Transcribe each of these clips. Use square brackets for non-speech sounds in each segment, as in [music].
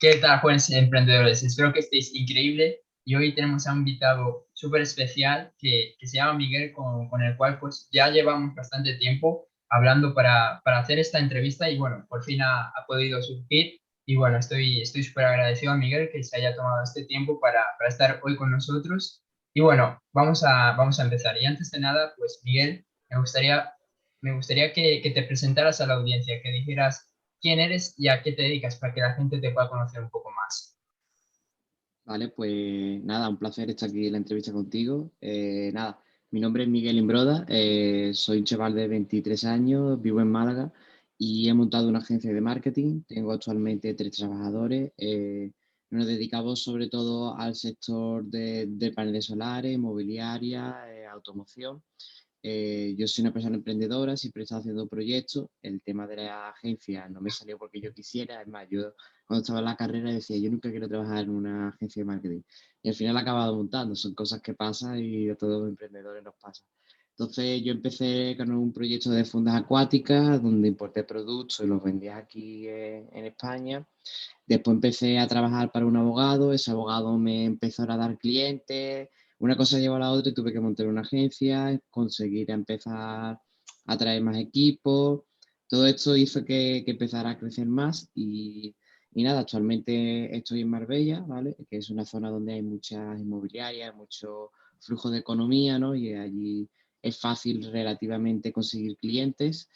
¿Qué tal, jóvenes emprendedores? Espero que estéis increíble. Y hoy tenemos a un invitado súper especial que, se llama Miguel, con, el cual pues ya llevamos bastante tiempo hablando para, para hacer esta entrevista y bueno, por fin ha, ha podido surgir. Y bueno, estoy estoy súper agradecido a Miguel que se haya tomado este tiempo para, para estar hoy con nosotros. Y bueno, vamos a, vamos a empezar. Y antes de nada, pues Miguel, me gustaría, me gustaría que, que te presentaras a la audiencia, que dijeras quién eres y a qué te dedicas para que la gente te pueda conocer un poco más. Vale, pues nada, un placer estar aquí en la entrevista contigo. Eh, nada, mi nombre es Miguel Imbroda, eh, soy un chaval de 23 años, vivo en Málaga y he montado una agencia de marketing. Tengo actualmente tres trabajadores. Eh, nos dedicamos sobre todo al sector de, de paneles solares, mobiliaria, automoción. Eh, yo soy una persona emprendedora, siempre he estado haciendo proyectos. El tema de la agencia no me salió porque yo quisiera. Es más, yo cuando estaba en la carrera decía, yo nunca quiero trabajar en una agencia de marketing. Y al final he acabado montando. Son cosas que pasan y a todos los emprendedores nos pasa. Entonces yo empecé con un proyecto de fundas acuáticas donde importé productos y los vendía aquí en, en España. Después empecé a trabajar para un abogado. Ese abogado me empezó a dar clientes una cosa lleva a la otra y tuve que montar una agencia, conseguir empezar a traer más equipos. Todo esto hizo que, empezara a crecer más y, y, nada, actualmente estoy en Marbella, ¿vale? Que es una zona donde hay muchas inmobiliarias, mucho flujo de economía, ¿no? Y allí es fácil relativamente conseguir clientes.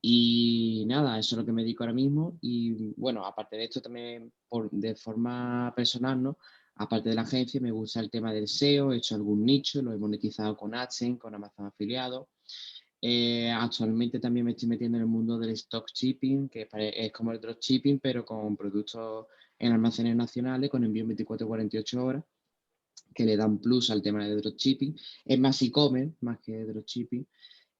Y nada, eso es lo que me dedico ahora mismo. Y bueno, aparte de esto también por, de forma personal, ¿no? Aparte de la agencia, me gusta el tema del SEO, he hecho algún nicho, lo he monetizado con AdSense, con Amazon Afiliado. Eh, actualmente también me estoy metiendo en el mundo del stock shipping, que es como el dropshipping, pero con productos en almacenes nacionales, con envío en 24-48 horas, que le dan plus al tema de dropshipping. Es más e-commerce, más que dropshipping.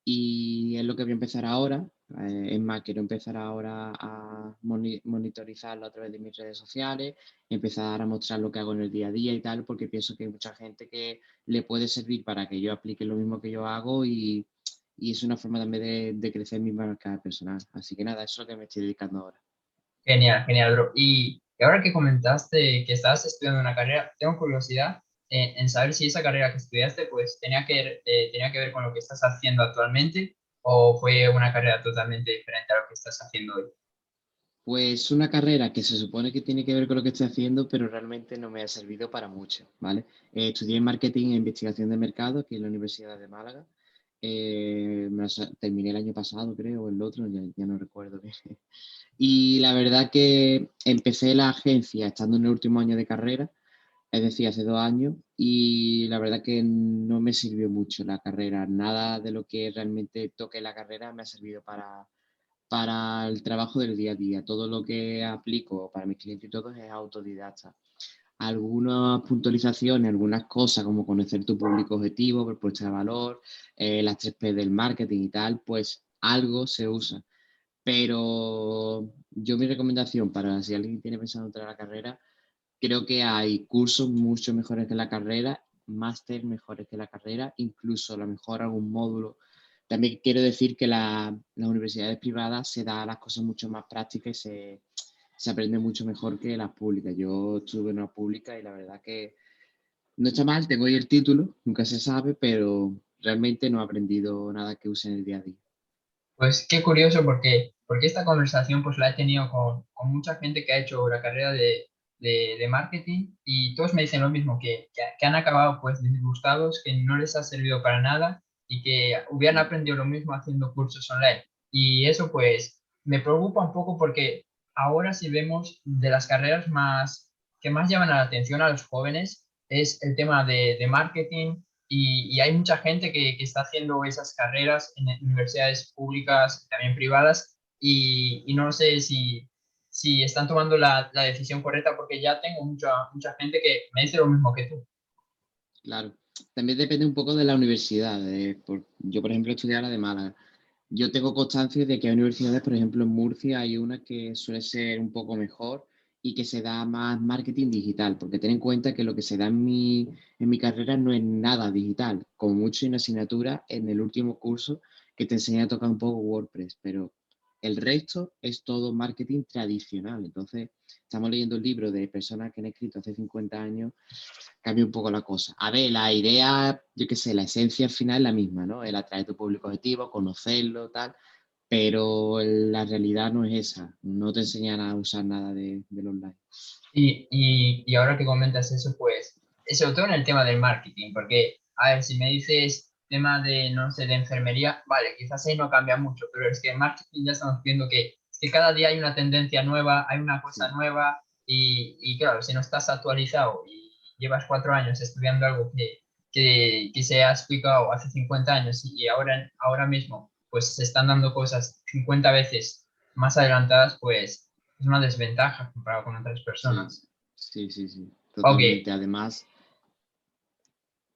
Y es lo que voy a empezar ahora. Eh, es más, quiero empezar ahora a monitorizarlo a través de mis redes sociales, empezar a mostrar lo que hago en el día a día y tal, porque pienso que hay mucha gente que le puede servir para que yo aplique lo mismo que yo hago y, y es una forma también de, de, crecer mi marca personal. Así que nada, eso es lo que me estoy dedicando ahora. Genial, genial, bro. Y ahora que comentaste que estabas estudiando una carrera, tengo curiosidad en, en saber si esa carrera que estudiaste pues tenía que, eh, tenía que ver con lo que estás haciendo actualmente o fue una carrera totalmente diferente a lo que estás haciendo hoy? Pues una carrera que se supone que tiene que ver con lo que estoy haciendo, pero realmente no me ha servido para mucho, ¿vale? Eh, estudié marketing e investigación de mercado aquí en la Universidad de Málaga. Eh, terminé el año pasado, creo, o el otro, ya, no recuerdo. [laughs] Y la verdad que empecé la agencia estando en el último año de carrera es decir, hace dos años, y la verdad que no me sirvió mucho la carrera. Nada de lo que realmente toque la carrera me ha servido para, para el trabajo del día a día. Todo lo que aplico para mis clientes y todo es autodidacta. Algunas puntualizaciones, algunas cosas como conocer tu público objetivo, propuesta de valor, eh, las 3P del marketing y tal, pues algo se usa. Pero yo mi recomendación para si alguien tiene pensado entrar a la carrera, creo que hay cursos mucho mejores que la carrera, máster mejores que la carrera, incluso a lo mejor algún módulo. También quiero decir que la, las universidades privadas se da las cosas mucho más prácticas y se, se aprende mucho mejor que las públicas. Yo estuve en una pública y la verdad que no está mal, tengo ahí el título, nunca se sabe, pero realmente no he aprendido nada que use en el día a día. Pues qué curioso porque, porque esta conversación pues la he tenido con, con mucha gente que ha hecho la carrera de, de, de, marketing y todos me dicen lo mismo, que, que, que, han acabado pues disgustados, que no les ha servido para nada y que hubieran aprendido lo mismo haciendo cursos online. Y eso pues me preocupa un poco porque ahora si vemos de las carreras más que más llaman la atención a los jóvenes es el tema de, de marketing y, y, hay mucha gente que, que, está haciendo esas carreras en universidades públicas, también privadas, y, y no sé si, si están tomando la, la, decisión correcta, porque ya tengo mucha, mucha gente que me dice lo mismo que tú. Claro, también depende un poco de la universidad. Yo, por ejemplo, estudié la de Málaga. Yo tengo constancia de que hay universidades, por ejemplo, en Murcia hay una que suele ser un poco mejor y que se da más marketing digital, porque ten en cuenta que lo que se da en mi, en mi carrera no es nada digital, como mucho una asignatura en el último curso que te enseña a tocar un poco WordPress, pero El resto es todo marketing tradicional. Entonces, estamos leyendo el libro de personas que han escrito hace 50 años, cambia un poco la cosa. A ver, la idea, yo qué sé, la esencia final es la misma, ¿no? El atraer tu público objetivo, conocerlo, tal, pero la realidad no es esa. No te enseñan a usar nada de, online. Y, y, y ahora que comentas eso, pues, sobre todo en el tema del marketing, porque, a ver, si me dices tema de, no sé, de enfermería, vale, quizás ahí no cambia mucho, pero es que en marketing ya estamos viendo que, que cada día hay una tendencia nueva, hay una cosa nueva y, y, claro, si no estás actualizado y llevas cuatro años estudiando algo que, que, que se ha explicado hace 50 años y ahora, ahora mismo pues se están dando cosas 50 veces más adelantadas, pues es una desventaja comparado con otras personas. Sí, sí, sí. Totalmente. Además,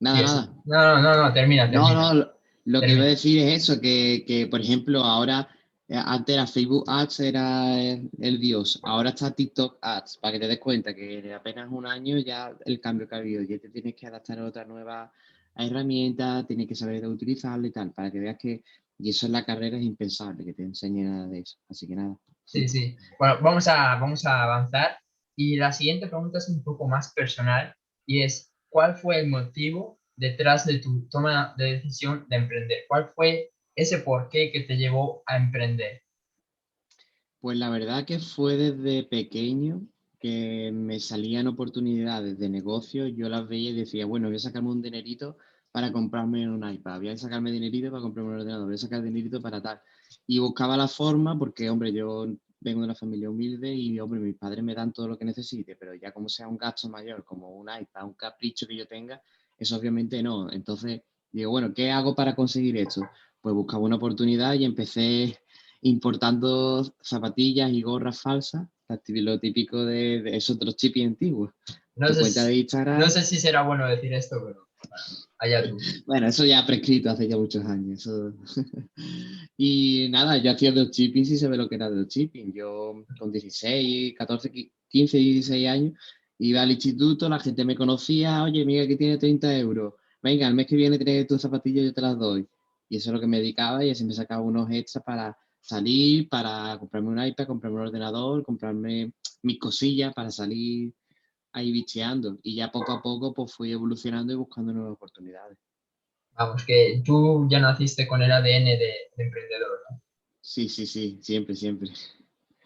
Nada, nada. No, no, no, termina, termina. No, no, lo que iba a decir es eso, que, que, por ejemplo ahora, eh, antes era Facebook Ads, era el, dios, ahora está TikTok Ads, para que te des cuenta que en apenas un año ya el cambio que ha habido, ya te tienes que adaptar a otra nueva herramienta, tienes que saber de utilizarla y tal, para que veas que, y eso en la carrera es impensable, que te enseñe nada de eso, así que nada. Sí, sí. Bueno, vamos a, vamos a avanzar y la siguiente pregunta es un poco más personal y es, ¿cuál fue el motivo detrás de tu toma de decisión de emprender? ¿Cuál fue ese porqué que te llevó a emprender? Pues la verdad que fue desde pequeño que me salían oportunidades de negocio, yo las veía y decía, bueno, voy a sacarme un dinerito para comprarme un iPad, voy a sacarme dinerito para comprarme un ordenador, voy a sacar dinerito para tal. Y buscaba la forma porque, hombre, yo vengo de una familia humilde y, hombre, mis padres me dan todo lo que necesite, pero ya como sea un gasto mayor, como un iPad, un capricho que yo tenga, eso obviamente no. Entonces, digo, bueno, ¿qué hago para conseguir esto? Pues buscaba una oportunidad y empecé importando zapatillas y gorras falsas, lo típico de, esos otros chipis antiguos. No sé, si, no sé si será bueno decir esto, pero allá tú. Bueno, eso ya prescrito hace ya muchos años. [laughs] y nada, yo hacía los chipping y se ve lo que era los chipping. Yo con 16, 14, 15, 16 años iba al instituto, la gente me conocía, oye, mira, que tiene 30 euros. Venga, el mes que viene tienes tus zapatillas, yo te las doy. Y eso es lo que me dedicaba y así me sacaba unos extras para salir, para comprarme un iPad, comprarme un ordenador, comprarme mis cosillas para salir ahí bicheando. Y ya poco a poco pues fui evolucionando y buscando nuevas oportunidades. Vamos, que tú ya naciste con el ADN de, emprendedor, ¿no? Sí, sí, sí, siempre, siempre.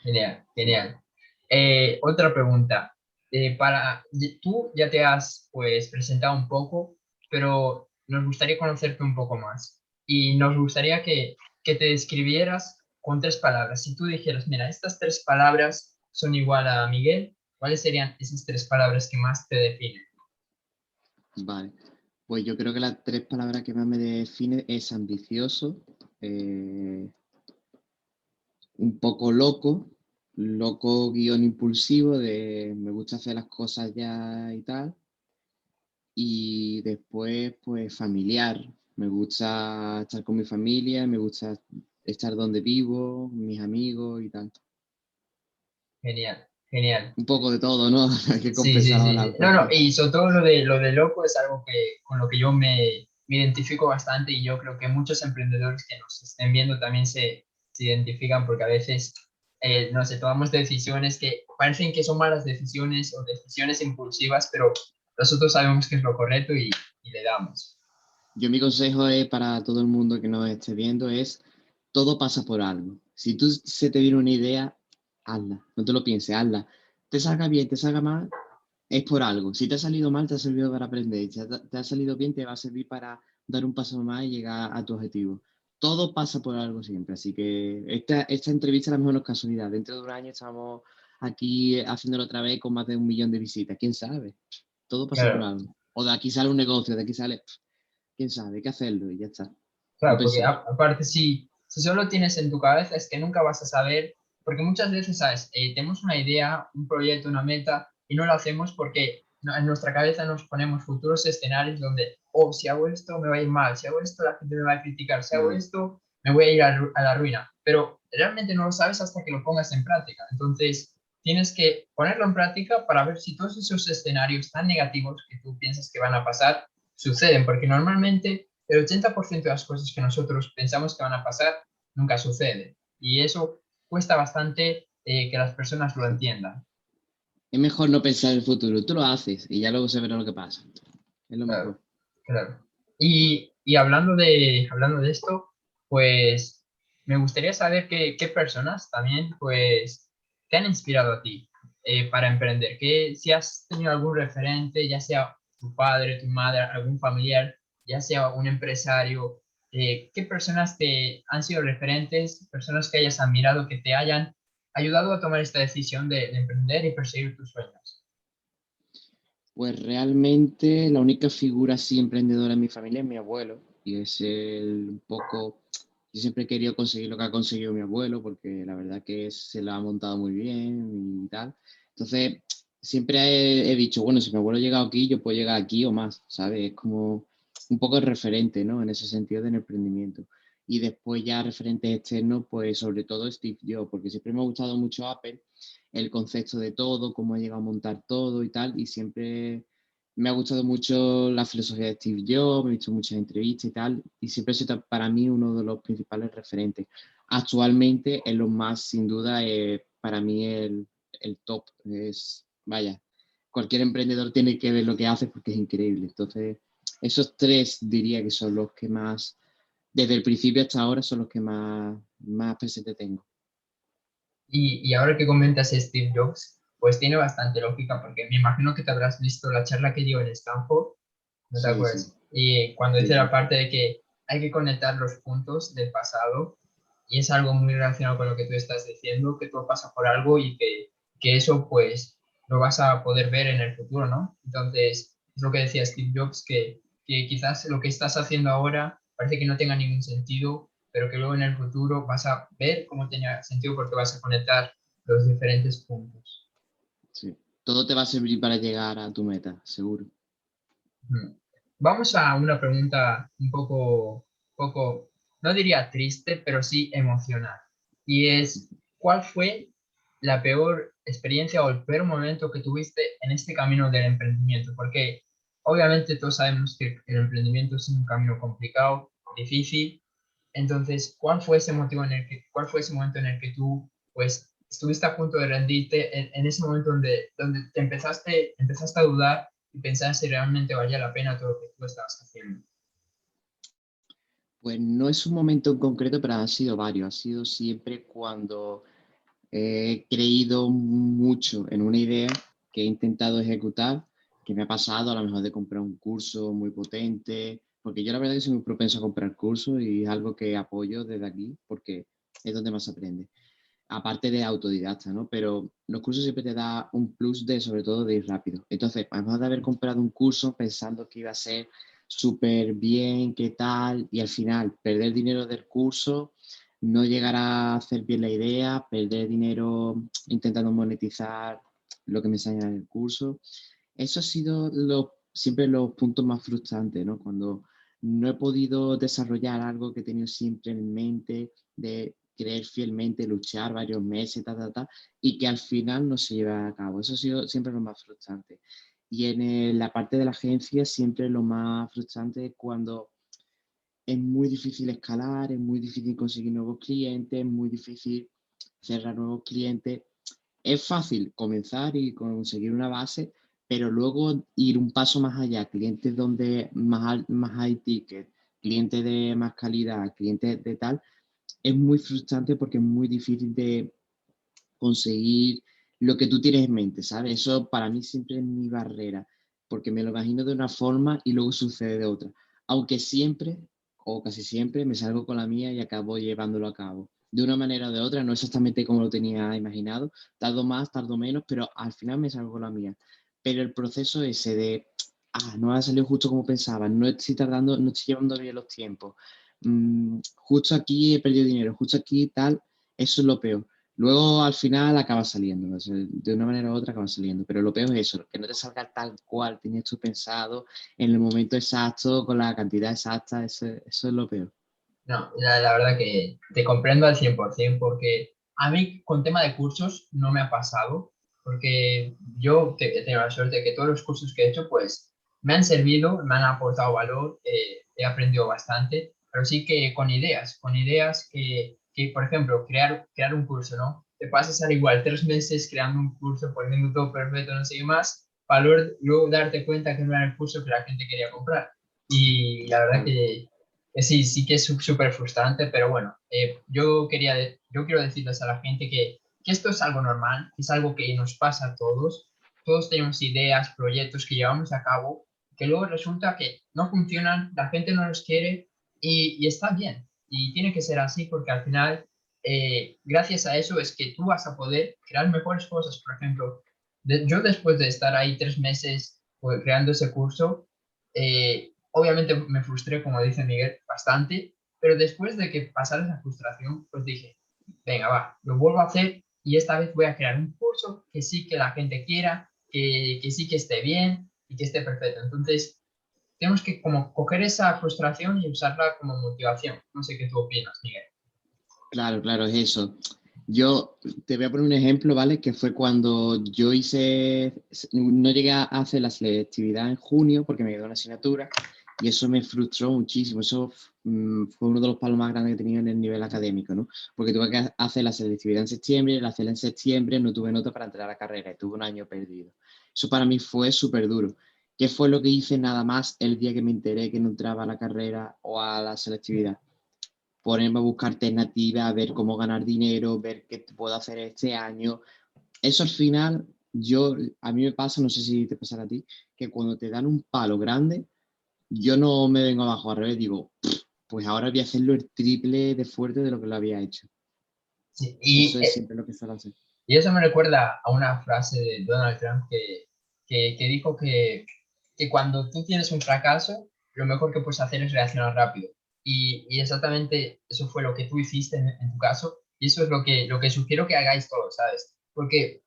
Genial, genial. Eh, otra pregunta. Eh, para, tú ya te has pues presentado un poco, pero nos gustaría conocerte un poco más. Y nos gustaría que, que te describieras con tres palabras. Si tú dijeras, mira, estas tres palabras son igual a Miguel, ¿cuáles serían esas tres palabras que más te definen? Vale, pues yo creo que las tres palabras que más me definen es ambicioso, eh, un poco loco, loco guion impulsivo de me gusta hacer las cosas ya y tal. Y después, pues familiar. Me gusta estar con mi familia, me gusta estar donde vivo, mis amigos y tal. Genial. Genial. Un poco de todo, ¿no? [laughs] Hay que sí, sí, No, no, y sobre todo lo de, lo de loco es algo que, con lo que yo me, me identifico bastante y yo creo que muchos emprendedores que nos estén viendo también se, se identifican porque a veces, eh, no sé, tomamos decisiones que parecen que son malas decisiones o decisiones impulsivas, pero nosotros sabemos que es lo correcto y, y le damos. Yo mi consejo es para todo el mundo que nos esté viendo es, todo pasa por algo. Si tú se te viene una idea, hazla, no te lo pienses, hazla. Te salga bien, te salga mal, es por algo. Si te ha salido mal, te ha servido para aprender. Si te ha salido bien, te va a servir para dar un paso más y llegar a tu objetivo. Todo pasa por algo siempre. Así que esta, esta entrevista a lo mejor no es casualidad. Dentro de un año estamos aquí haciéndolo otra vez con más de un millón de visitas. ¿Quién sabe? Todo pasa por algo. O de aquí sale un negocio, de aquí sale... ¿Quién sabe? Hay que hacerlo y ya está. Claro, porque aparte si, si solo tienes en tu cabeza es que nunca vas a saber porque muchas veces, ¿sabes? Eh, tenemos una idea, un proyecto, una meta y no lo hacemos porque en nuestra cabeza nos ponemos futuros escenarios donde, oh, si hago esto me va a ir mal, si hago esto la gente me va a criticar, si hago esto me voy a ir a, la ruina. Pero realmente no lo sabes hasta que lo pongas en práctica. Entonces, tienes que ponerlo en práctica para ver si todos esos escenarios tan negativos que tú piensas que van a pasar suceden, porque normalmente el 80% de las cosas que nosotros pensamos que van a pasar nunca suceden. Y eso cuesta bastante eh, que las personas lo entiendan. Es mejor no pensar en el futuro, tú lo haces y ya luego se verá lo que pasa. Es lo mejor. Claro. Y, y, hablando, de, hablando de esto, pues me gustaría saber qué, qué personas también pues te han inspirado a ti eh, para emprender, que si has tenido algún referente, ya sea tu padre, tu madre, algún familiar, ya sea un empresario, eh, ¿qué personas te han sido referentes, personas que hayas admirado, que te hayan ayudado a tomar esta decisión de, emprender y perseguir tus sueños? Pues realmente la única figura así emprendedora en mi familia es mi abuelo y es el un poco, yo siempre he querido conseguir lo que ha conseguido mi abuelo porque la verdad que se lo ha montado muy bien y tal. Entonces siempre he, he dicho, bueno, si mi abuelo ha llegado aquí, yo puedo llegar aquí o más, ¿sabes? Es como un poco el referente, ¿no? En ese sentido del emprendimiento. Y después ya referentes externos, pues sobre todo Steve Jobs, porque siempre me ha gustado mucho Apple, el concepto de todo, cómo ha llegado a montar todo y tal, y siempre me ha gustado mucho la filosofía de Steve Jobs, he visto muchas entrevistas y tal, y siempre sido para mí uno de los principales referentes. Actualmente, en lo más, sin duda, es para mí el, el top. Es, vaya, cualquier emprendedor tiene que ver lo que hace porque es increíble. Entonces, esos tres diría que son los que más, desde el principio hasta ahora, son los que más, más presente tengo. Y, y ahora que comentas Steve Jobs, pues tiene bastante lógica, porque me imagino que te habrás visto la charla que dio en Stanford, ¿no te acuerdas? Y cuando dice la parte de que hay que conectar los puntos del pasado, y es algo muy relacionado con lo que tú estás diciendo, que todo pasa por algo y que, que eso pues lo vas a poder ver en el futuro, ¿no? Entonces, es lo que decía Steve Jobs, que que quizás lo que estás haciendo ahora parece que no tenga ningún sentido, pero que luego en el futuro vas a ver cómo tenga sentido porque vas a conectar los diferentes puntos. Sí, todo te va a servir para llegar a tu meta, seguro. Vamos a una pregunta un poco, poco, no diría triste, pero sí emocional. Y es, ¿cuál fue la peor experiencia o el peor momento que tuviste en este camino del emprendimiento? Porque Obviamente todos sabemos que el emprendimiento es un camino complicado, difícil. Entonces, ¿cuál fue ese motivo en el que, cuál fue ese momento en el que tú, pues, estuviste a punto de rendirte en, ese momento donde, donde te empezaste, empezaste a dudar y pensaste si realmente valía la pena todo lo que tú estabas haciendo? Pues no es un momento en concreto, pero han sido varios. Ha sido siempre cuando he creído mucho en una idea que he intentado ejecutar que me ha pasado a lo mejor de comprar un curso muy potente, porque yo la verdad que soy muy propenso a comprar cursos y es algo que apoyo desde aquí porque es donde más aprende. Aparte de autodidacta, ¿no? Pero los cursos siempre te da un plus de, sobre todo, de ir rápido. Entonces, además de haber comprado un curso pensando que iba a ser súper bien, qué tal, y al final perder dinero del curso, no llegar a hacer bien la idea, perder dinero intentando monetizar lo que me enseñan en el curso eso ha sido siempre los puntos más frustrantes, ¿no? Cuando no he podido desarrollar algo que he tenido siempre en mente, de creer fielmente, luchar varios meses, ta, ta, ta, y que al final no se lleva a cabo. Eso ha sido siempre lo más frustrante. Y en la parte de la agencia siempre lo más frustrante es cuando es muy difícil escalar, es muy difícil conseguir nuevos clientes, es muy difícil cerrar nuevos clientes. Es fácil comenzar y conseguir una base, pero luego ir un paso más allá, clientes donde más, más high ticket, clientes de más calidad, clientes de tal, es muy frustrante porque es muy difícil de conseguir lo que tú tienes en mente, ¿sabes? Eso para mí siempre es mi barrera, porque me lo imagino de una forma y luego sucede de otra. Aunque siempre, o casi siempre, me salgo con la mía y acabo llevándolo a cabo. De una manera o de otra, no exactamente como lo tenía imaginado, tardo más, tardo menos, pero al final me salgo con la mía pero el proceso ese de, ah, no ha salido justo como pensaba, no estoy tardando, no estoy llevando bien los tiempos, mm, justo aquí he perdido dinero, justo aquí tal, eso es lo peor. Luego al final acaba saliendo, de una manera u otra acaba saliendo, pero lo peor es eso, que no te salga tal cual tenías tú pensado en el momento exacto, con la cantidad exacta, eso, es lo peor. No, la, la, verdad que te comprendo al 100% porque a mí con tema de cursos no me ha pasado, porque yo he tenido la suerte de que todos los cursos que he hecho, pues me han servido, me han aportado valor, eh, he aprendido bastante, pero sí que con ideas, con ideas que, que, por ejemplo, crear, crear un curso, ¿no? Te pasas al igual tres meses creando un curso, poniendo todo perfecto, no sé qué más, para luego darte cuenta que no era el curso que la gente quería comprar. Y la verdad que, sí, sí que es súper frustrante, pero bueno, eh, yo, quería, yo quiero decirles a la gente que, que esto es algo normal, es algo que nos pasa a todos. Todos tenemos ideas, proyectos que llevamos a cabo, que luego resulta que no funcionan, la gente no los quiere y, y está bien. Y tiene que ser así porque al final, eh, gracias a eso, es que tú vas a poder crear mejores cosas. Por ejemplo, yo después de estar ahí tres meses pues, creando ese curso, eh, obviamente me frustré, como dice Miguel, bastante, pero después de que pasara esa frustración, pues dije, venga, va, lo vuelvo a hacer y esta vez voy a crear un curso que sí que la gente quiera, que, que sí que esté bien y que esté perfecto. Entonces, tenemos que como coger esa frustración y usarla como motivación. No sé qué tú opinas, Miguel. Claro, claro, es eso. Yo te voy a poner un ejemplo, ¿vale? Que fue cuando yo hice, no llegué a hacer la selectividad en junio porque me quedó una asignatura y eso me frustró muchísimo. Eso mm, fue uno de los palos más grandes que he tenido en el nivel académico, ¿no? Porque tuve que hacer la selectividad en septiembre, la hacer en septiembre, no tuve nota para entrar a la carrera y tuve un año perdido. Eso para mí fue súper duro. ¿Qué fue lo que hice nada más el día que me enteré que no entraba a la carrera o a la selectividad? Ponerme a buscar alternativas, ver cómo ganar dinero, ver qué puedo hacer este año. Eso al final, yo, a mí me pasa, no sé si te pasará a ti, que cuando te dan un palo grande, yo no me vengo abajo, al revés, digo, pues ahora voy a hacerlo el triple de fuerte de lo que lo había hecho. y eso es siempre lo que suelo hacer. Y eso me recuerda a una frase de Donald Trump que, que, que dijo que que cuando tú tienes un fracaso, lo mejor que puedes hacer es reaccionar rápido. Y, y exactamente eso fue lo que tú hiciste en, tu caso. Y eso es lo que, lo que sugiero que hagáis todos, ¿sabes? Porque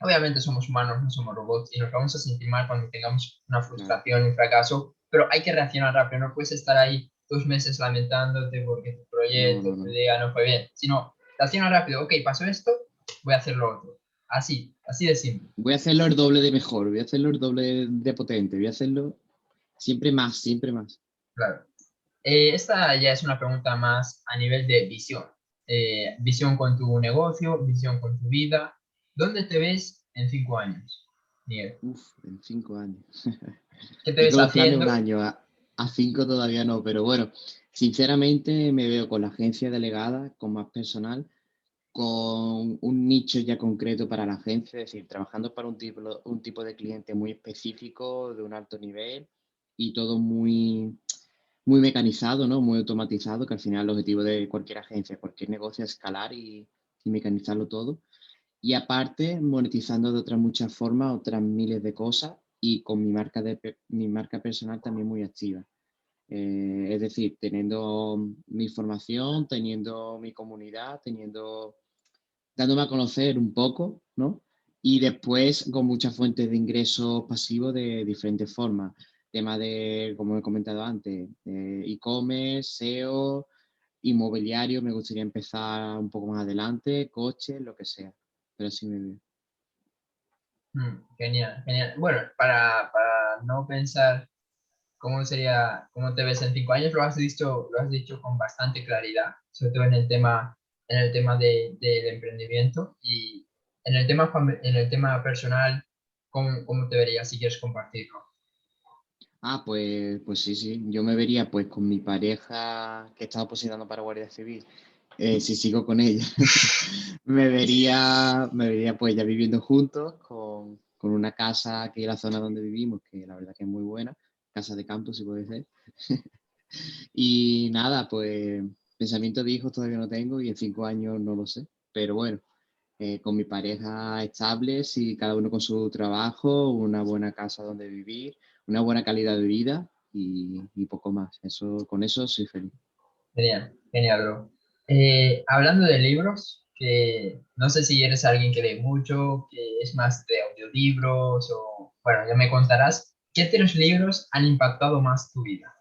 obviamente somos humanos, no somos robots y nos vamos a sentir mal cuando tengamos una frustración, un fracaso, pero hay que reaccionar rápido. No puedes estar ahí dos meses lamentándote porque tu proyecto, tu idea no fue bien, sino reacciona rápido. Ok, pasó esto, voy a hacer lo otro. Así, así de simple. Voy a hacerlo el doble de mejor, voy a hacerlo el doble de potente, voy a hacerlo siempre más, siempre más. Claro. Eh, esta ya es una pregunta más a nivel de visión. Eh, visión con tu negocio, visión con tu vida. ¿Dónde te ves en cinco años, Uf, en cinco años. ¿Qué te [laughs] ves haciendo? Un año, a, a cinco todavía no, pero bueno, sinceramente me veo con la agencia delegada, con más personal, con un nicho ya concreto para la agencia, es decir, trabajando para un tipo, un tipo de cliente muy específico, de un alto nivel y todo muy, muy mecanizado, ¿no? muy automatizado, que al final el objetivo de cualquier agencia, cualquier negocio es escalar y, mecanizarlo todo. Y aparte, monetizando de otras muchas formas, otras miles de cosas y con mi marca, de, mi marca personal también muy activa. Eh, es decir, teniendo mi formación, teniendo mi comunidad, teniendo dándome a conocer un poco, ¿no? Y después con muchas fuentes de ingresos pasivos de diferentes formas. Tema de, como he comentado antes, e-commerce, SEO, inmobiliario, me gustaría empezar un poco más adelante, coche, lo que sea. Pero sí me. Mm, genial, genial. Bueno, para, para, no pensar cómo sería, cómo te ves en cinco años, lo has dicho, lo has dicho con bastante claridad, sobre todo en el tema en el tema de, del emprendimiento y en el tema, en el tema personal, ¿cómo, ¿cómo, te verías si quieres compartirlo? Ah, pues, pues sí, sí, yo me vería pues con mi pareja que estaba posicionando para Guardia Civil, eh, si sigo con ella, [laughs] me vería, me vería pues ya viviendo juntos con, con una casa aquí en la zona donde vivimos, que la verdad que es muy buena, casa de campo si puede ser. [laughs] y nada, pues Pensamiento de hijos todavía no tengo y en cinco años no lo sé. Pero bueno, eh, con mi pareja estable, y cada uno con su trabajo, una buena casa donde vivir, una buena calidad de vida y, poco más. Eso, con eso soy feliz. Genial, genial, bro. Eh, hablando de libros, que no sé si eres alguien que lee mucho, que es más de audiolibros o, bueno, ya me contarás, ¿qué tres libros han impactado más tu vida?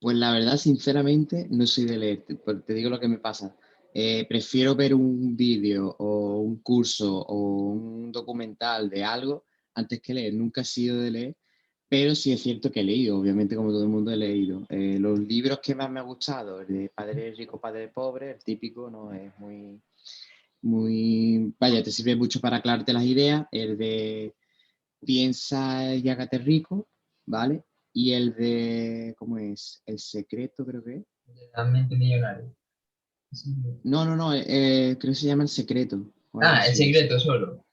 Pues la verdad, sinceramente, no soy de leer. Te, digo lo que me pasa. Eh, prefiero ver un vídeo o un curso o un documental de algo antes que leer. Nunca he sido de leer, pero sí es cierto que he leído, obviamente como todo el mundo he leído. Eh, los libros que más me ha gustado, el de Padre Rico, Padre Pobre, el típico, ¿no? Es muy, muy, vaya, te sirve mucho para aclararte las ideas. El de Piensa y hágate rico, ¿vale? Y el de, ¿cómo es? El secreto, creo que es. La mente millonaria. No, no, no, eh, creo que se llama El secreto. Ah, El secreto solo.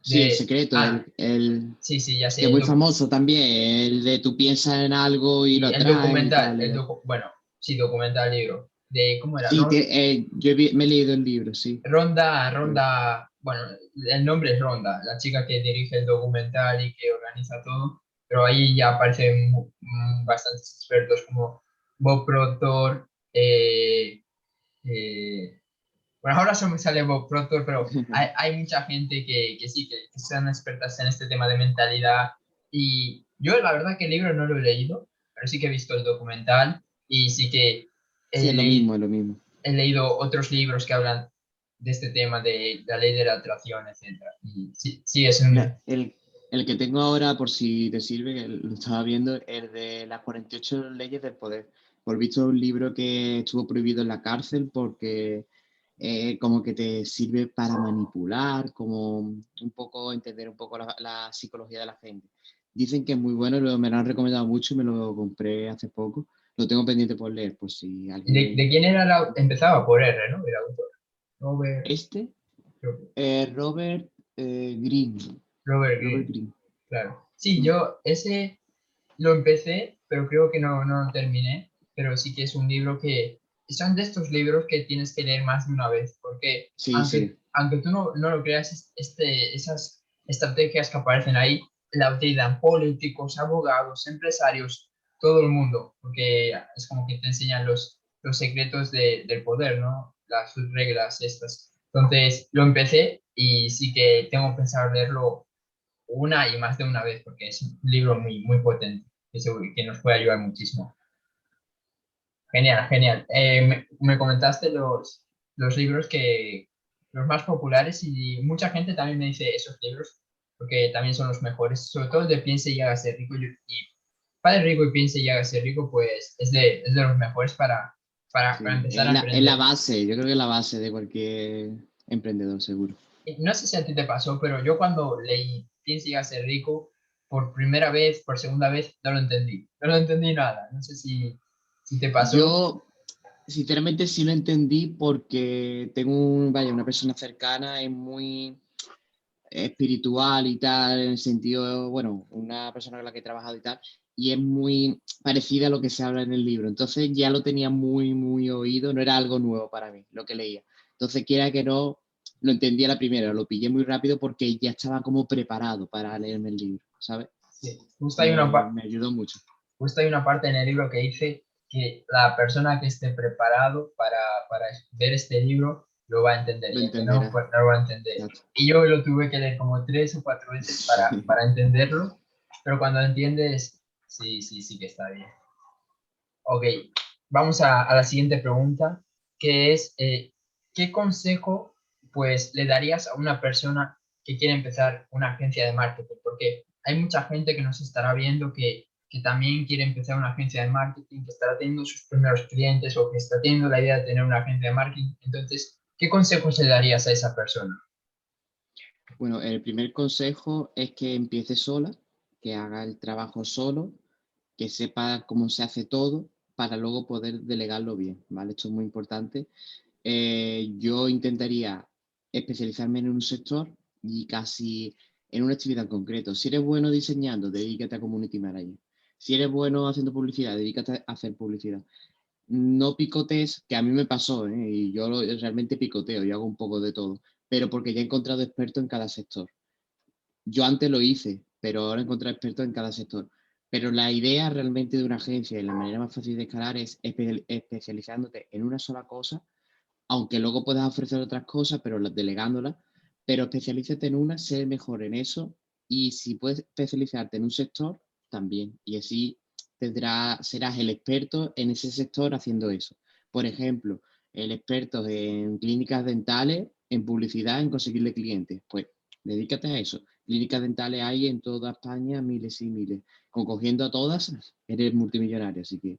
Sí, el secreto, ah, el, Sí, sí, ya sé. Que es muy famoso también, el de tú piensas en algo y lo El documental, el bueno, sí, documental libro. De, ¿Cómo era? Sí, eh, yo me he leído el libro, sí. Ronda, Ronda, bueno, el nombre es Ronda, la chica que dirige el documental y que organiza todo, pero ahí ya aparecen bastantes expertos como Bob Proctor, eh, eh, bueno, ahora solo me sale Bob Proctor, pero [laughs] hay, hay mucha gente que, que sí, que, que, son expertas en este tema de mentalidad. Y yo la verdad que el libro no lo he leído, pero sí que he visto el documental y sí que... He sí, es lo mismo, es lo mismo. He leído otros libros que hablan de este tema de la ley de la atracción, etc. Y sí, sí, es un... El, el que tengo ahora, por si te sirve, lo estaba viendo, el de las 48 leyes del poder. Por visto, un libro que estuvo prohibido en la cárcel porque eh, como que te sirve para manipular, como un poco entender un poco la, psicología de la gente. Dicen que es muy bueno, me lo han recomendado mucho y me lo compré hace poco. Lo tengo pendiente por leer, por si alguien... ¿De, quién era la... Empezaba por R, ¿no? El autor. Robert... ¿Este? Eh, Robert eh, Green. Robert, Green. Claro. Sí, yo ese lo empecé, pero creo que no, no lo terminé. Pero sí que es un libro que son de estos libros que tienes que leer más de una vez, porque aunque, tú no, no, lo creas, este, esas estrategias que aparecen ahí la utilizan políticos, abogados, empresarios, todo el mundo, porque es como que te enseñan los, los secretos de, del poder, ¿no? Las reglas estas. Entonces lo empecé y sí que tengo pensado leerlo una y más de una vez, porque es un libro muy, muy potente, que, que nos puede ayudar muchísimo. Genial, genial. Eh, me, comentaste los, los libros que, los más populares y mucha gente también me dice esos libros porque también son los mejores, sobre todo de Piense y ser rico. Y, Padre Rico y Piense y ser rico, pues es de, es de los mejores para, para, empezar a emprender. Es la base, yo creo que es la base de cualquier emprendedor, seguro. no sé si a ti te pasó, pero yo cuando leí Piense y ser rico, por primera vez, por segunda vez, no lo entendí. No lo entendí nada. No sé si, si te pasó. Yo, sinceramente, sí lo entendí porque tengo un, vaya, una persona cercana, es muy espiritual y tal, en el sentido, bueno, una persona con la que he trabajado y tal, y es muy parecida a lo que se habla en el libro. Entonces ya lo tenía muy, muy oído, no era algo nuevo para mí lo que leía. Entonces, quiera que no, lo entendí a la primera, lo pillé muy rápido porque ya estaba como preparado para leerme el libro, ¿sabes? Sí, justo hay una me ayudó mucho. Justo hay una parte en el libro que dice que la persona que esté preparado para, para ver este libro lo va a entender. no, pues, no, lo va a entender. Y yo lo tuve que leer como tres o cuatro veces para, para entenderlo, pero cuando entiendes, sí, sí, sí que está bien. Ok, vamos a, a la siguiente pregunta, que es, eh, ¿qué consejo pues le darías a una persona que quiere empezar una agencia de marketing? Porque hay mucha gente que nos estará viendo que que también quiere empezar una agencia de marketing, que estará teniendo sus primeros clientes o que está teniendo la idea de tener una agencia de marketing. Entonces, ¿qué consejos le darías a esa persona? Bueno, el primer consejo es que empiece sola, que haga el trabajo solo, que sepa cómo se hace todo para luego poder delegarlo bien, ¿vale? Esto es muy importante. Eh, yo intentaría especializarme en un sector y casi en una actividad en concreto. Si eres bueno diseñando, dedícate a Community Manager. Si eres bueno haciendo publicidad, dedícate a hacer publicidad. No picotes, que a mí me pasó, ¿eh? y yo realmente picoteo, y hago un poco de todo, pero porque ya he encontrado expertos en cada sector. Yo antes lo hice, pero ahora he encontrado expertos en cada sector. Pero la idea realmente de una agencia y la manera más fácil de escalar es especializándote en una sola cosa, aunque luego puedas ofrecer otras cosas, pero delegándolas, pero especialízate en una, sé mejor en eso y si puedes especializarte en un sector, también. Y así tendrá, serás el experto en ese sector haciendo eso. Por ejemplo, el experto en clínicas dentales, en publicidad, en conseguirle clientes. Pues dedícate a eso. clínicas dentales hay en toda España miles y miles. Con cogiendo a todas, eres multimillonario, así que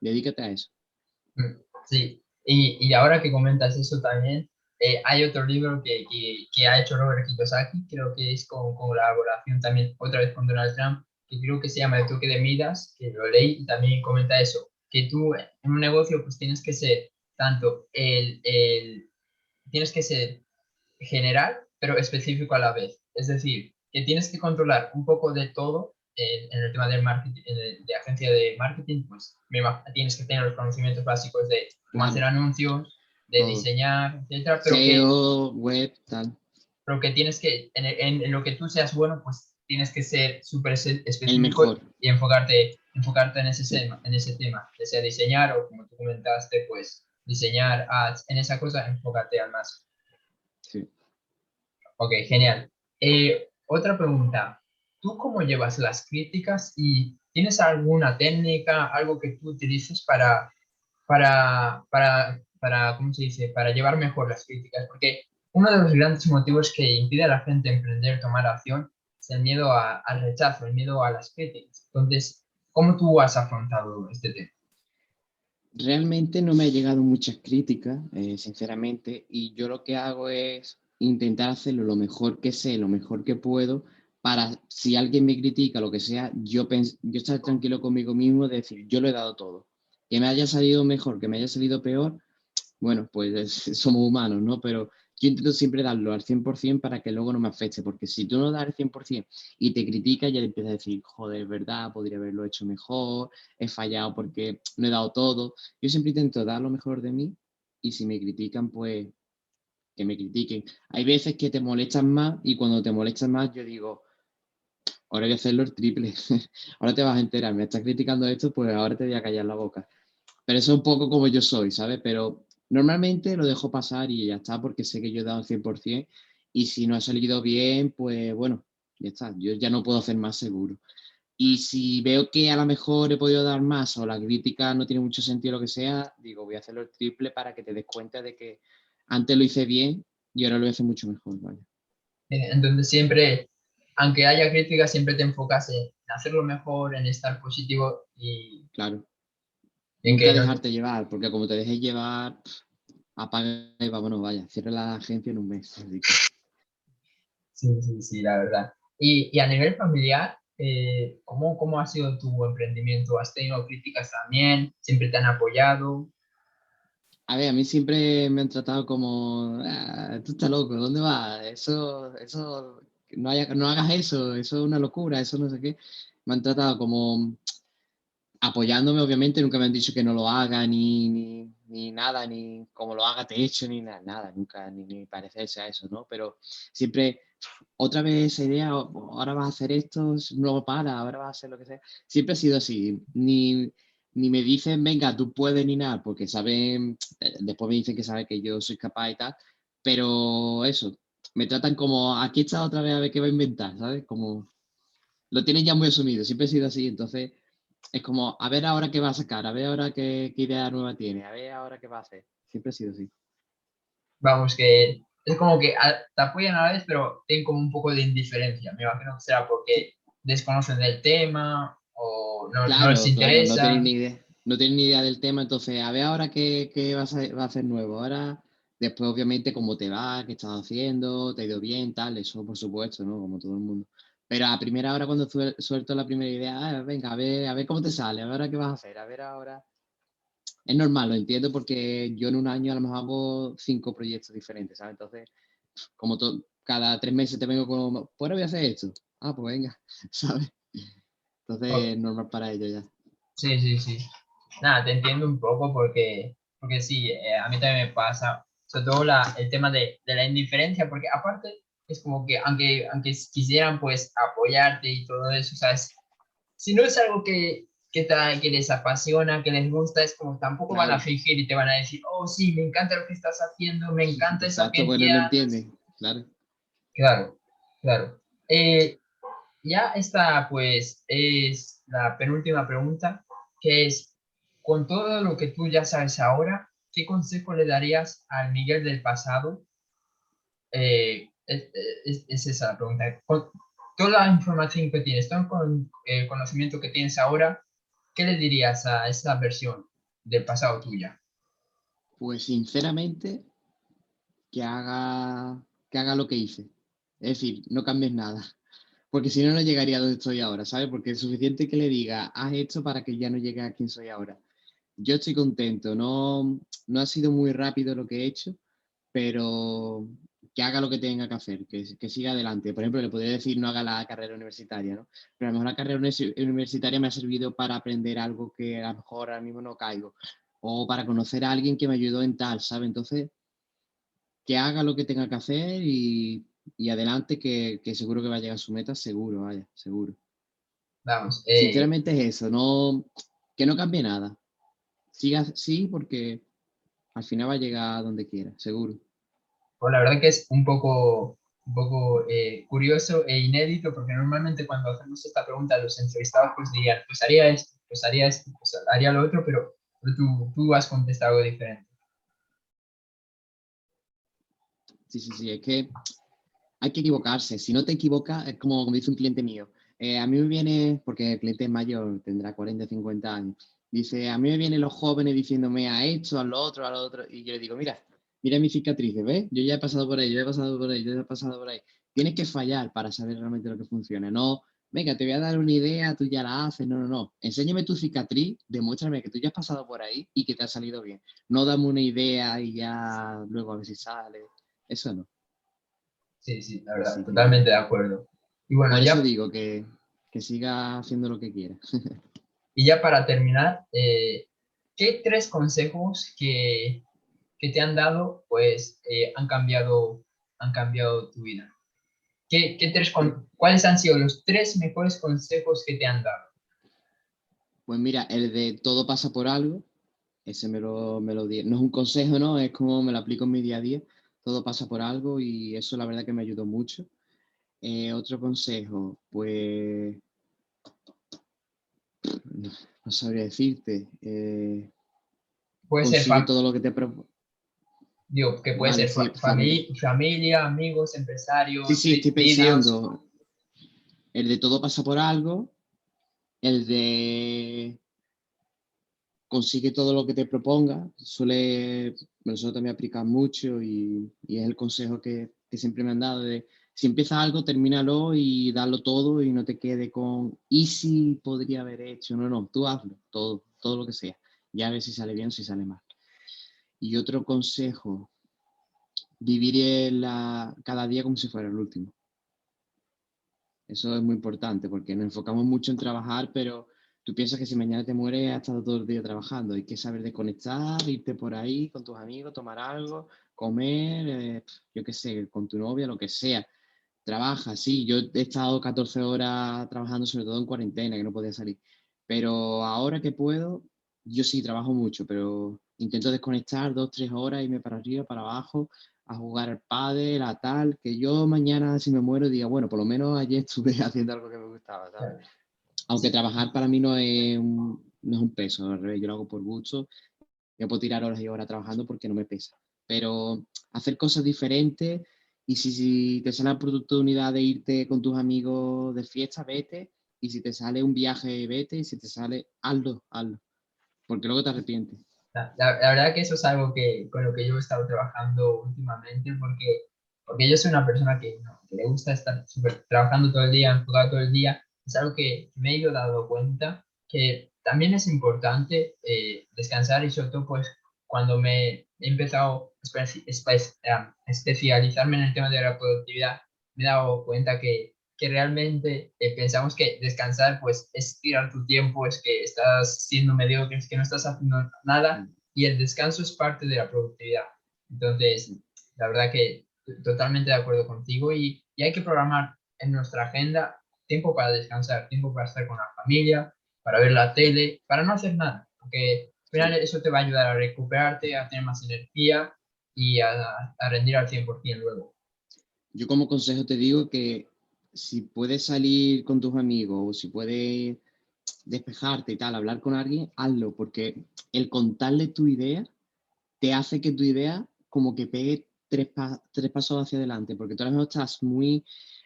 dedícate a eso. Sí, y, y ahora que comentas eso también, eh, hay otro libro que, que, que, ha hecho Robert Kiyosaki, creo que es con, con, colaboración también otra vez con Donald Trump, que creo que se llama El toque de Midas, que lo leí y también comenta eso, que tú en un negocio pues tienes que ser tanto el, el tienes que ser general, pero específico a la vez. Es decir, que tienes que controlar un poco de todo en, en el tema del marketing, de agencia de marketing, pues tienes que tener los conocimientos básicos de cómo hacer anuncios, de diseñar, etcétera, pero SEO, web, tal. Pero que tienes que, en, en, lo que tú seas bueno, pues tienes que ser súper específico y enfocarte, enfocarte en ese, tema, en ese tema, ya sea diseñar o como tú comentaste, pues diseñar ads, en esa cosa, enfócate al más. Sí. Ok, genial. Eh, otra pregunta, ¿tú cómo llevas las críticas y tienes alguna técnica, algo que tú utilices para, para, para para, ¿cómo se dice?, para llevar mejor las críticas, porque uno de los grandes motivos que impide a la gente emprender, tomar acción, es el miedo al rechazo, el miedo a las críticas. Entonces, ¿cómo tú has afrontado este tema? Realmente no me ha llegado muchas críticas, eh, sinceramente, y yo lo que hago es intentar hacerlo lo mejor que sé, lo mejor que puedo, para si alguien me critica, lo que sea, yo, yo estar tranquilo conmigo mismo, de decir, yo lo he dado todo. Que me haya salido mejor, que me haya salido peor, bueno, pues [laughs] somos humanos, ¿no? Pero yo intento siempre darlo al 100% para que luego no me afecte, porque si tú no das el 100% y te criticas, ya empiezas a decir, joder, verdad, podría haberlo hecho mejor, he fallado porque no he dado todo. Yo siempre intento dar lo mejor de mí y si me critican, pues que me critiquen. Hay veces que te molestan más y cuando te molestan más yo digo, ahora voy a hacerlo el triple, [laughs] ahora te vas a enterar, me estás criticando esto, pues ahora te voy a callar la boca. Pero eso es un poco como yo soy, ¿sabes? Pero Normalmente lo dejo pasar y ya está, porque sé que yo he dado 100% y si no ha salido bien, pues bueno, ya está, yo ya no puedo hacer más seguro. Y si veo que a lo mejor he podido dar más o la crítica no tiene mucho sentido, lo que sea, digo, voy a hacerlo el triple para que te des cuenta de que antes lo hice bien y ahora lo hice mucho mejor. ¿vale? Entonces siempre, aunque haya crítica, siempre te enfocas en hacerlo mejor, en estar positivo y, claro. En que dejarte llevar, porque como te dejes llevar, apaga y vámonos, vaya, cierra la agencia en un mes. Sí, sí, sí, la verdad. Y, y a nivel familiar, eh, ¿cómo, ¿cómo ha sido tu emprendimiento? ¿Has tenido críticas también? ¿Siempre te han apoyado? A ver, a mí siempre me han tratado como, ah, tú estás loco, ¿dónde vas? Eso, eso, no, no hagas eso, eso es una locura, eso no sé qué. Me han tratado como, apoyándome, obviamente, nunca me han dicho que no lo haga, ni, ni, ni nada, ni como lo haga te echo, ni nada, nada nunca, ni, ni parecerse a eso, ¿no? Pero siempre, otra vez esa idea, ahora vas a hacer esto, no para, ahora vas a hacer lo que sea. Siempre ha sido así, ni, ni me dicen, venga, tú puedes ni nada, porque saben, eh, después me dicen que saben que yo soy capaz y tal, pero eso, me tratan como, aquí está otra vez a ver qué va a inventar, ¿sabes? Como, lo tienen ya muy asumido, siempre ha sido así, entonces es como, a ver ahora qué va a sacar, a ver ahora qué, idea nueva tiene, a ver ahora qué va a hacer. Siempre ha sido así. Vamos, que es como que te apoyan a la vez, pero tienen como un poco de indiferencia. Me imagino que será porque desconocen del tema o no, les interesa. no, tienen ni idea, no tienen ni idea del tema, entonces a ver ahora qué, qué va, a va a hacer nuevo. Ahora, después obviamente cómo te va, qué estás haciendo, te ha ido bien, tal, eso por supuesto, ¿no? Como todo el mundo. Pero a primera hora, cuando suelto la primera idea, ah, venga, a ver, a ver cómo te sale, a ver ahora qué vas a hacer, a ver ahora. Es normal, lo entiendo, porque yo en un año a lo mejor hago cinco proyectos diferentes, ¿sabes? Entonces, como cada tres meses te vengo con, pues ahora voy a hacer esto. Ah, pues venga, [laughs] ¿sabes? Entonces oh. es normal para ellos ya. Sí, sí, sí. Nada, te entiendo un poco porque, porque sí, eh, a mí también me pasa, sobre todo la, el tema de, de la indiferencia, porque aparte es como que aunque, aunque quisieran pues apoyarte y todo eso, ¿sabes? Si no es algo que, que, que les apasiona, que les gusta, es como tampoco van a fingir y te van a decir, oh sí, me encanta lo que estás haciendo, me encanta esa Exacto, bueno, no entienden, claro. Claro, claro. Eh, ya esta pues es la penúltima pregunta, que es, con todo lo que tú ya sabes ahora, ¿qué consejo le darías al Miguel del pasado eh, es, es, esa la pregunta. Toda la información que tienes, todo el conocimiento que tienes ahora, ¿qué le dirías a esa versión del pasado tuya? Pues sinceramente, que haga, que haga lo que hice. Es decir, no cambies nada. Porque si no, no llegaría a donde estoy ahora, ¿sabes? Porque es suficiente que le diga, haz esto para que ya no llegue a quien soy ahora. Yo estoy contento, no, no ha sido muy rápido lo que he hecho, pero que haga lo que tenga que hacer, que, que, siga adelante. Por ejemplo, le podría decir no haga la carrera universitaria, ¿no? Pero a lo mejor la carrera universitaria me ha servido para aprender algo que a lo mejor ahora mismo no caigo, o para conocer a alguien que me ayudó en tal, ¿sabe? Entonces, que haga lo que tenga que hacer y, y adelante, que, que, seguro que va a llegar a su meta, seguro, vaya, seguro. Vamos. Eh... Sinceramente es eso, no, que no cambie nada. Siga así porque al final va a llegar a donde quiera, seguro. Pues la verdad que es un poco, un poco eh, curioso e inédito, porque normalmente cuando hacemos esta pregunta a los entrevistados, pues dirían, pues haría esto, pues haría esto, pues haría lo otro, pero, tú, tú has contestado algo diferente. Sí, sí, sí, es que hay que equivocarse. Si no te equivocas, es como, como dice un cliente mío. Eh, a mí me viene, porque el cliente es mayor, tendrá 40, 50 años, dice, a mí me vienen los jóvenes diciéndome a esto, a lo otro, a lo otro, y yo le digo, mira, mira mi cicatriz, ¿ves? Yo ya he pasado por ahí, yo he pasado por ahí, yo he pasado por ahí. Tienes que fallar para saber realmente lo que funciona, no, venga, te voy a dar una idea, tú ya la haces, no, no, no. Enséñame tu cicatriz, demuéstrame que tú ya has pasado por ahí y que te ha salido bien. No dame una idea y ya luego a ver si sale. Eso no. Sí, sí, la verdad, totalmente de acuerdo. Y bueno, ya... digo que, que siga haciendo lo que quiera. [laughs] y ya para terminar, eh, ¿qué tres consejos que, que, te han dado, pues, eh, han, cambiado, han cambiado tu vida? ¿Qué, qué tres, ¿Cuáles han sido los tres mejores consejos que te han dado? Pues mira, el de todo pasa por algo, ese me lo, me lo di. No es un consejo, ¿no? Es como me lo aplico en mi día a día todo pasa por algo y eso la verdad que me ayudó mucho. Eh, otro consejo, pues no, sabría decirte. Eh, puede ser todo lo que te Digo, que puede ser familia, amigos, empresarios. Sí, sí, estoy pensando. El de todo pasa por algo. El de consigue todo lo que te proponga. Suele, nosotros también aplica mucho y, y, es el consejo que, que, siempre me han dado de si empieza algo, termínalo y dalo todo y no te quede con y si podría haber hecho. No, no, tú hazlo, todo, todo lo que sea. Ya a ver si sale bien o si sale mal. Y otro consejo, vivir la, cada día como si fuera el último. Eso es muy importante porque nos enfocamos mucho en trabajar, pero tú piensas que si mañana te mueres has estado todo el día trabajando. Hay que saber desconectar, irte por ahí con tus amigos, tomar algo, comer, eh, yo qué sé, con tu novia, lo que sea. Trabaja, sí. Yo he estado 14 horas trabajando, sobre todo en cuarentena, que no podía salir. Pero ahora que puedo, yo sí trabajo mucho, pero intento desconectar dos, tres horas, irme para arriba, para abajo, a jugar al pádel, a tal, que yo mañana si me muero diga, bueno, por lo menos ayer [laughs] estuve haciendo algo que me gustaba, ¿sabes? aunque trabajar para mí no es un, no es un peso, al revés, yo lo hago por gusto, yo puedo tirar horas y horas trabajando porque no me pesa, pero hacer cosas diferentes y si, si te sale la oportunidad de irte con tus amigos de fiesta, vete, y si te sale un viaje, vete, y si te sale, hazlo, hazlo, porque luego te arrepientes. La, la, verdad que eso es algo que, con lo que yo he estado trabajando últimamente, porque, porque yo soy una persona que, que le gusta estar super, trabajando todo el día, enfocado todo el día, es algo que me he ido dando cuenta que también es importante eh, descansar y sobre todo pues cuando me he empezado a especializarme en el tema de la productividad, me he dado cuenta que, que realmente eh, pensamos que descansar pues es tirar tu tiempo, es que estás siendo mediocre, es que no estás haciendo nada y el descanso es parte de la productividad. Entonces, la verdad que totalmente de acuerdo contigo y, y hay que programar en nuestra agenda tiempo para descansar, tiempo para estar con la familia, para ver la tele, para no hacer nada, porque al final eso te va a ayudar a recuperarte, a tener más energía y a, a rendir al 100% luego. Yo como consejo te digo que si puedes salir con tus amigos o si puedes despejarte y tal, hablar con alguien, hazlo, porque el contarle tu idea te hace que tu idea como que pegue tres, tres pasos hacia adelante, porque tú ahora mismo estás muy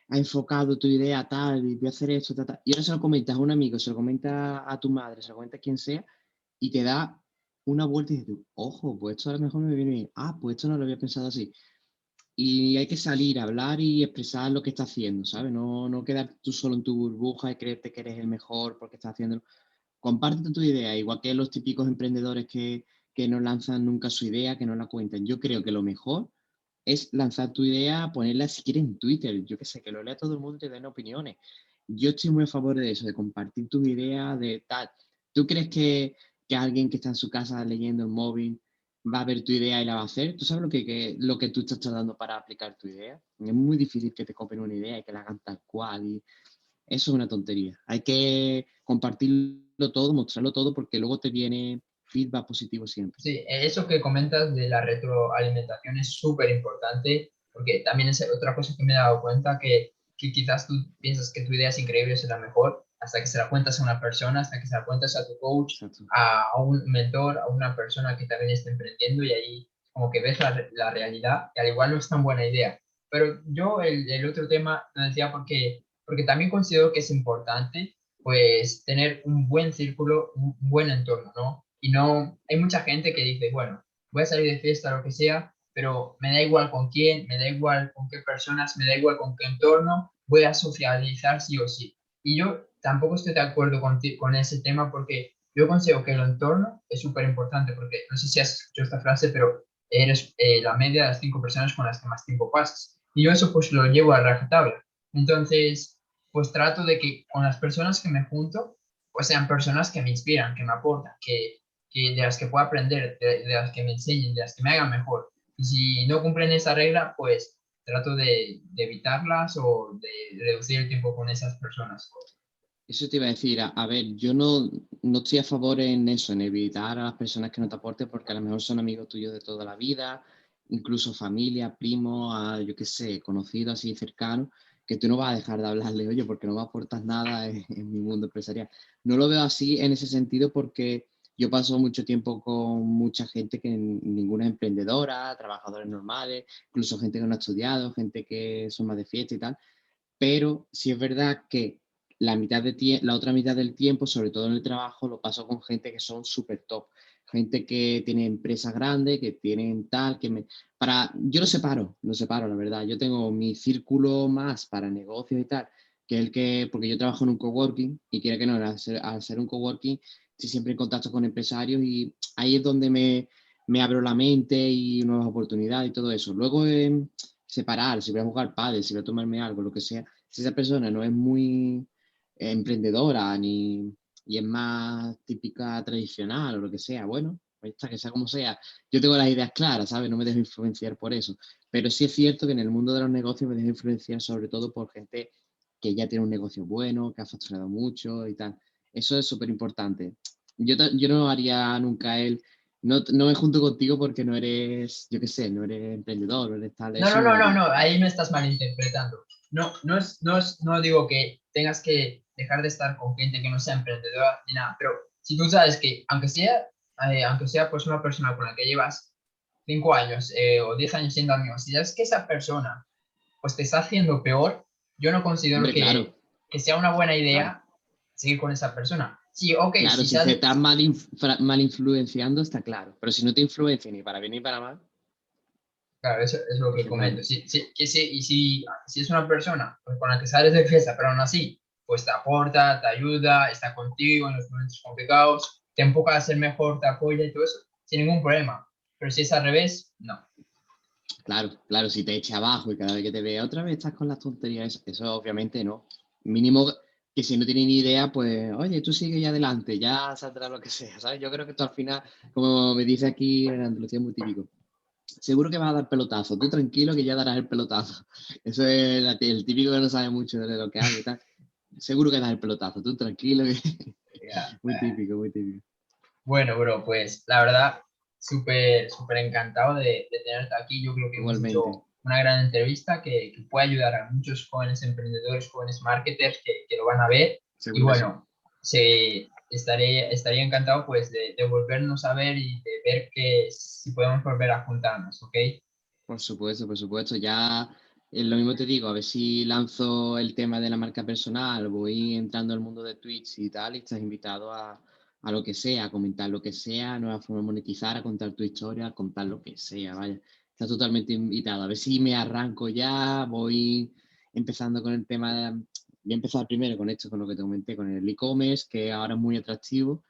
enfocado tu idea tal, y voy a hacer esto, tal, y ahora se lo comentas a un amigo, se lo comentas a tu madre, se lo comentas a quien sea, y te da una vuelta y dices, ojo, pues esto a lo mejor me viene bien, ah, pues esto no lo había pensado así. Y hay que salir a hablar y expresar lo que estás haciendo, ¿sabes? No, no quedar tú solo en tu burbuja y creerte que eres el mejor porque estás haciéndolo. Comparte tu idea, igual que los típicos emprendedores que, que no lanzan nunca su idea, que no la cuentan. Yo creo que lo mejor es lanzar tu idea, ponerla si quieres en Twitter, yo qué sé, que lo lea todo el mundo y te den opiniones. Yo estoy muy a favor de eso, de compartir tus ideas, de tal. ¿Tú crees que, que alguien que está en su casa leyendo el móvil va a ver tu idea y la va a hacer? ¿Tú sabes lo que, lo que tú estás tratando para aplicar tu idea? Es muy difícil que te copien una idea y que la hagan tal cual. Y eso es una tontería. Hay que compartirlo todo, mostrarlo todo, porque luego te viene feedback positivo siempre. Sí, eso que comentas de la retroalimentación es súper importante, porque también es otra cosa que me he dado cuenta, que, que, quizás tú piensas que tu idea es increíble, es la mejor, hasta que se la cuentas a una persona, hasta que se la cuentas a tu coach, a, un mentor, a una persona que también está emprendiendo y ahí como que ves la, la realidad y al igual no es tan buena idea. Pero yo el, el otro tema lo decía porque, porque también considero que es importante pues tener un buen círculo, un buen entorno, ¿no? Y no, hay mucha gente que dice, bueno, voy a salir de fiesta, lo que sea, pero me da igual con quién, me da igual con qué personas, me da igual con qué entorno, voy a socializar sí o sí. Y yo tampoco estoy de acuerdo con, con ese tema porque yo considero que el entorno es súper importante porque no sé si has escuchado esta frase, pero eres eh, la media de las cinco personas con las que más tiempo pasas. Y yo eso pues lo llevo a rajatabla. Entonces, pues trato de que con las personas que me junto, pues sean personas que me inspiran, que me aportan, que, que de las que pueda aprender, de, las que me enseñen, de las que me hagan mejor. Y si no cumplen esa regla, pues trato de, de evitarlas o de reducir el tiempo con esas personas. Eso te iba a decir, a, ver, yo no, no, estoy a favor en eso, en evitar a las personas que no te aporten, porque a lo mejor son amigos tuyos de toda la vida, incluso familia, primos, a, yo qué sé, conocidos así cercanos, que tú no vas a dejar de hablarle, oye, porque no me aportas nada en, en mi mundo empresarial. No lo veo así en ese sentido porque yo paso mucho tiempo con mucha gente que ninguna es emprendedora, trabajadores normales, incluso gente que no ha estudiado, gente que son más de fiesta y tal. Pero sí es verdad que la, mitad de la otra mitad del tiempo, sobre todo en el trabajo, lo paso con gente que son súper top. Gente que tiene empresas grandes, que tienen tal, que me... Para, yo lo separo, lo separo, la verdad. Yo tengo mi círculo más para negocios y tal, que el que, porque yo trabajo en un coworking y quiere que no, al ser, al ser un coworking estoy siempre en contacto con empresarios y ahí es donde me, me abro la mente y nuevas oportunidades y todo eso. Luego eh, separar, si voy a jugar padres, si voy a tomarme algo, lo que sea, si esa persona no es muy emprendedora ni y es más típica tradicional o lo que sea, bueno, pues está, que sea como sea, yo tengo las ideas claras, ¿sabes? No me dejo influenciar por eso. Pero sí es cierto que en el mundo de los negocios me dejo influenciar sobre todo por gente que ya tiene un negocio bueno, que ha facturado mucho y tal. Eso es súper importante. Yo, yo no haría nunca él, no, no me junto contigo porque no eres, yo qué sé, no eres emprendedor, no eres tal. No, no, no, no, no, ahí me estás malinterpretando. No, no, es, no, es, no digo que tengas que dejar de estar con gente que no sea emprendedora ni nada, pero si tú sabes que aunque sea, eh, aunque sea pues una persona con la que llevas cinco años eh, o diez años siendo amigos, si sabes que esa persona pues te está haciendo peor, yo no considero que, que sea una buena idea seguir con esa persona. Sí, ok. Claro, si, te estás mal, mal, influenciando, está claro. Pero si no te influencia ni para bien ni para mal. Claro, eso, es lo que comento. Sí, sí, y si, si, es una persona pues, con la que sales de fiesta, pero aún así, pues te aporta, te ayuda, está contigo en los momentos complicados, te empuja a ser mejor, te apoya y todo eso, sin ningún problema. Pero si es al revés, no. Claro, claro, si te echa abajo y cada vez que te vea otra vez estás con las tonterías, eso obviamente no. Mínimo que si no tiene ni idea, pues, oye, tú sigue ya adelante, ya saldrá lo que sea, ¿sabes? Yo creo que esto al final, como me dice aquí en Andalucía, es muy típico. Seguro que vas a dar pelotazo, tú tranquilo que ya darás el pelotazo. [laughs] Eso es el típico que no sabe mucho de lo que hace y tal. Seguro que das el pelotazo, tú tranquilo. [laughs] muy típico, muy típico. Bueno, bro, pues la verdad, súper, súper encantado de, tenerte aquí. Yo creo que Igualmente una gran entrevista que, puede ayudar a muchos jóvenes emprendedores, jóvenes marketers que, lo van a ver. y bueno, se, estaré, estaría encantado pues de, volvernos a ver y de ver que si podemos volver a juntarnos, ¿ok? Por supuesto, por supuesto. Ya lo mismo te digo, a ver si lanzo el tema de la marca personal, voy entrando al mundo de Twitch y tal, y estás invitado a, a lo que sea, a comentar lo que sea, nueva forma de monetizar, a contar tu historia, a contar lo que sea, vaya. Estás totalmente invitado. A ver si me arranco ya, voy empezando con el tema, voy a empezar primero con esto, con lo que te comenté, con el e-commerce, que ahora es muy atractivo.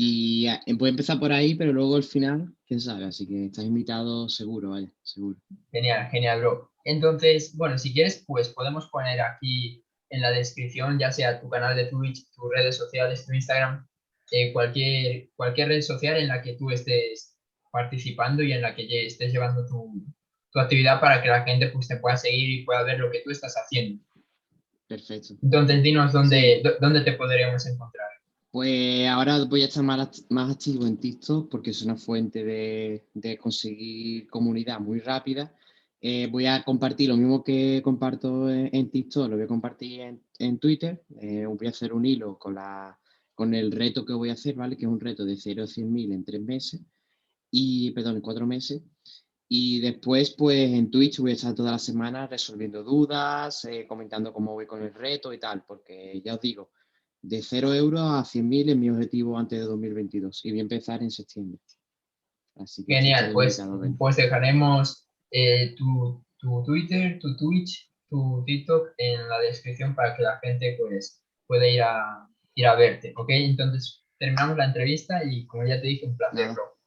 Y eh, voy a empezar por ahí, pero luego al final, quién sabe, así que estás invitado seguro, vaya, seguro. Genial, genial, bro. Entonces, bueno, si quieres, pues podemos poner aquí en la descripción, ya sea tu canal de Twitch, tus redes sociales, tu Instagram, eh, cualquier, cualquier red social en la que tú estés participando y en la que estés llevando tu, tu actividad para que la gente pues, te pueda seguir y pueda ver lo que tú estás haciendo. Perfecto. Entonces, dinos dónde, dónde te podríamos encontrar. Pues ahora voy a estar más, más activo en TikTok porque es una fuente de, de conseguir comunidad muy rápida. Eh, voy a compartir lo mismo que comparto en, TikTok, lo voy a compartir en, en Twitter. Eh, voy a hacer un hilo con, la, con el reto que voy a hacer, ¿vale? Que es un reto de 0 a 100 mil en tres meses, y, perdón, en cuatro meses. Y después, pues en Twitch voy a estar toda la semana resolviendo dudas, eh, comentando cómo voy con el reto y tal, porque ya os digo, de 0 euros a 100.000 es mi objetivo antes de 2022 y voy a empezar en septiembre. Así Genial, pues, pues dejaremos eh, tu, tu, Twitter, tu Twitch, tu TikTok en la descripción para que la gente pues pueda ir a, ir a verte, ¿ok? Entonces terminamos la entrevista y como ya te dije, un placer, bro.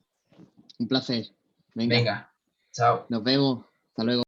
Un placer. Venga. Venga. Chao. Nos vemos. Hasta luego.